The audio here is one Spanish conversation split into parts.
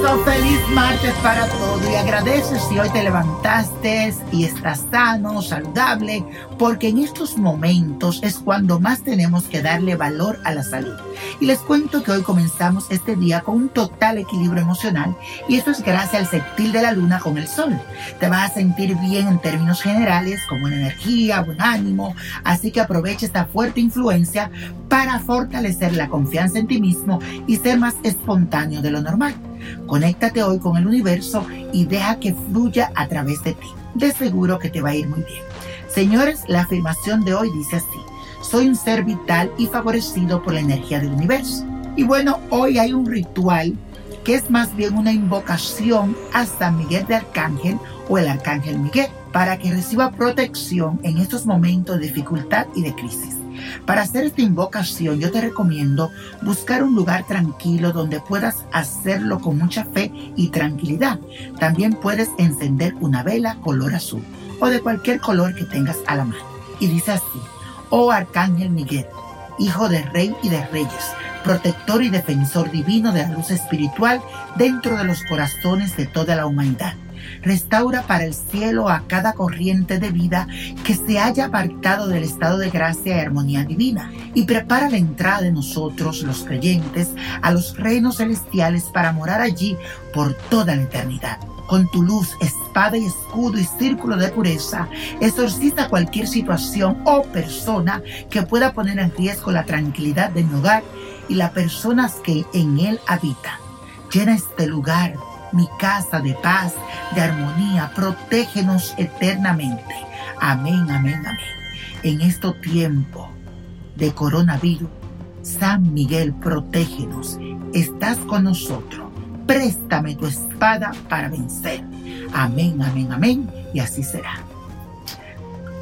Eso, feliz martes para todos. Y agradeces si hoy te levantaste y estás sano, saludable, porque en estos momentos es cuando más tenemos que darle valor a la salud. Y les cuento que hoy comenzamos este día con un total equilibrio emocional y eso es gracias al sextil de la luna con el sol. Te vas a sentir bien en términos generales, con buena energía, buen ánimo, así que aprovecha esta fuerte influencia para fortalecer la confianza en ti mismo y ser más espontáneo de lo normal. Conéctate hoy con el universo y deja que fluya a través de ti. De seguro que te va a ir muy bien. Señores, la afirmación de hoy dice así. Soy un ser vital y favorecido por la energía del universo. Y bueno, hoy hay un ritual que es más bien una invocación a San Miguel de Arcángel o el Arcángel Miguel para que reciba protección en estos momentos de dificultad y de crisis. Para hacer esta invocación yo te recomiendo buscar un lugar tranquilo donde puedas hacerlo con mucha fe y tranquilidad. También puedes encender una vela color azul o de cualquier color que tengas a la mano. Y dice así, oh Arcángel Miguel, Hijo de Rey y de Reyes, protector y defensor divino de la luz espiritual dentro de los corazones de toda la humanidad restaura para el cielo a cada corriente de vida que se haya apartado del estado de gracia y armonía divina, y prepara la entrada de nosotros, los creyentes, a los reinos celestiales para morar allí por toda la eternidad. Con tu luz, espada y escudo y círculo de pureza, exorciza cualquier situación o persona que pueda poner en riesgo la tranquilidad de mi hogar y las personas que en él habitan. Llena este lugar mi casa de paz, de armonía, protégenos eternamente. Amén, amén, amén. En este tiempo de coronavirus, San Miguel, protégenos. Estás con nosotros. Préstame tu espada para vencer. Amén, amén, amén. Y así será.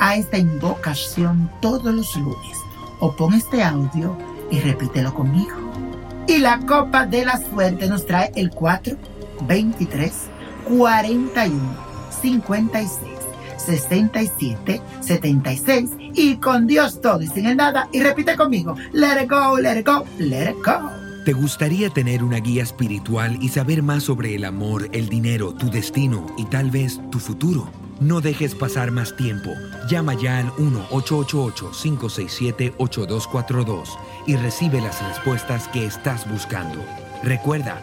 A esta invocación todos los lunes. O pon este audio y repítelo conmigo. Y la copa de la suerte nos trae el 4 23 41 56 67 76 y con Dios todo y sin el nada y repite conmigo let it go let it go let it go ¿Te gustaría tener una guía espiritual y saber más sobre el amor, el dinero, tu destino y tal vez tu futuro? No dejes pasar más tiempo. Llama ya al 1-888-567-8242 y recibe las respuestas que estás buscando. Recuerda,